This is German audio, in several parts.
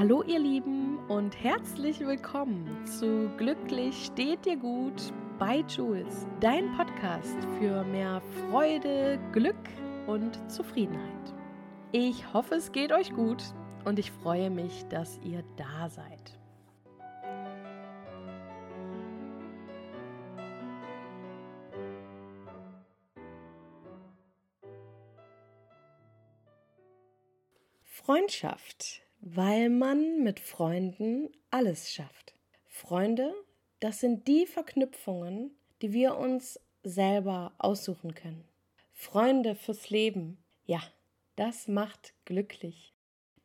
Hallo ihr Lieben und herzlich willkommen zu Glücklich steht dir gut bei Jules, dein Podcast für mehr Freude, Glück und Zufriedenheit. Ich hoffe, es geht euch gut und ich freue mich, dass ihr da seid. Freundschaft, weil man mit Freunden alles schafft. Freunde das sind die Verknüpfungen, die wir uns selber aussuchen können. Freunde fürs Leben, ja, das macht glücklich.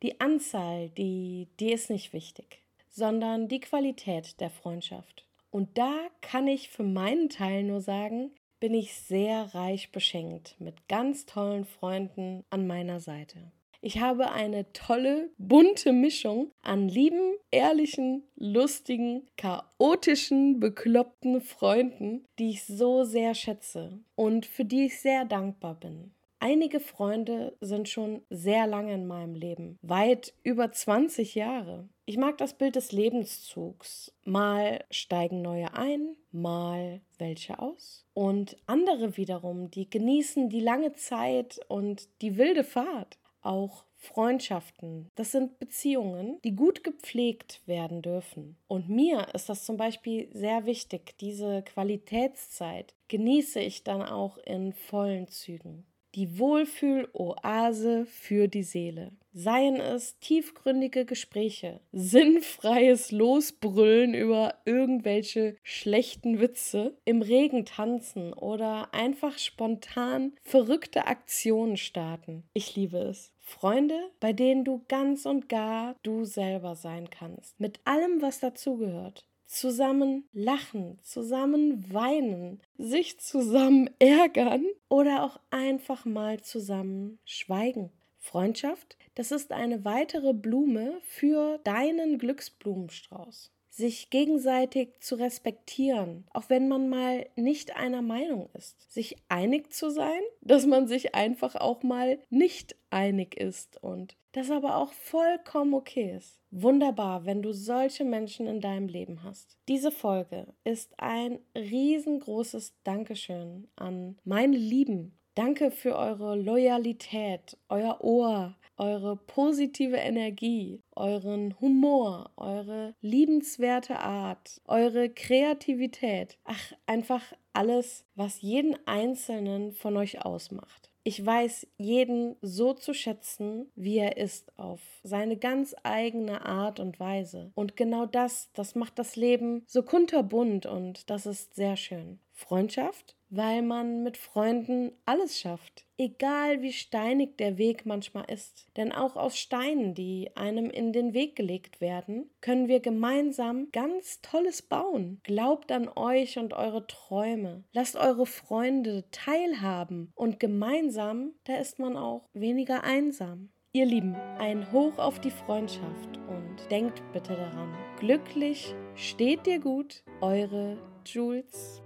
Die Anzahl, die, die ist nicht wichtig, sondern die Qualität der Freundschaft. Und da kann ich für meinen Teil nur sagen, bin ich sehr reich beschenkt mit ganz tollen Freunden an meiner Seite. Ich habe eine tolle, bunte Mischung an lieben, ehrlichen, lustigen, chaotischen, bekloppten Freunden, die ich so sehr schätze und für die ich sehr dankbar bin. Einige Freunde sind schon sehr lange in meinem Leben, weit über 20 Jahre. Ich mag das Bild des Lebenszugs. Mal steigen neue ein, mal welche aus. Und andere wiederum, die genießen die lange Zeit und die wilde Fahrt auch Freundschaften. Das sind Beziehungen, die gut gepflegt werden dürfen. Und mir ist das zum Beispiel sehr wichtig. Diese Qualitätszeit genieße ich dann auch in vollen Zügen die Wohlfühl-Oase für die Seele. Seien es tiefgründige Gespräche, sinnfreies Losbrüllen über irgendwelche schlechten Witze, im Regen tanzen oder einfach spontan verrückte Aktionen starten. Ich liebe es. Freunde, bei denen du ganz und gar du selber sein kannst. Mit allem, was dazugehört zusammen lachen, zusammen weinen, sich zusammen ärgern oder auch einfach mal zusammen schweigen. Freundschaft, das ist eine weitere Blume für deinen Glücksblumenstrauß sich gegenseitig zu respektieren, auch wenn man mal nicht einer Meinung ist, sich einig zu sein, dass man sich einfach auch mal nicht einig ist und das aber auch vollkommen okay ist. Wunderbar, wenn du solche Menschen in deinem Leben hast. Diese Folge ist ein riesengroßes Dankeschön an meine Lieben. Danke für eure Loyalität, euer Ohr, eure positive Energie, euren Humor, eure liebenswerte Art, eure Kreativität. Ach, einfach alles, was jeden einzelnen von euch ausmacht. Ich weiß jeden so zu schätzen, wie er ist, auf seine ganz eigene Art und Weise. Und genau das, das macht das Leben so kunterbunt und das ist sehr schön. Freundschaft, weil man mit Freunden alles schafft, egal wie steinig der Weg manchmal ist. Denn auch aus Steinen, die einem in den Weg gelegt werden, können wir gemeinsam ganz Tolles bauen. Glaubt an euch und eure Träume. Lasst eure Freunde teilhaben und gemeinsam, da ist man auch weniger einsam. Ihr Lieben, ein Hoch auf die Freundschaft und denkt bitte daran, glücklich steht dir gut, eure Jules.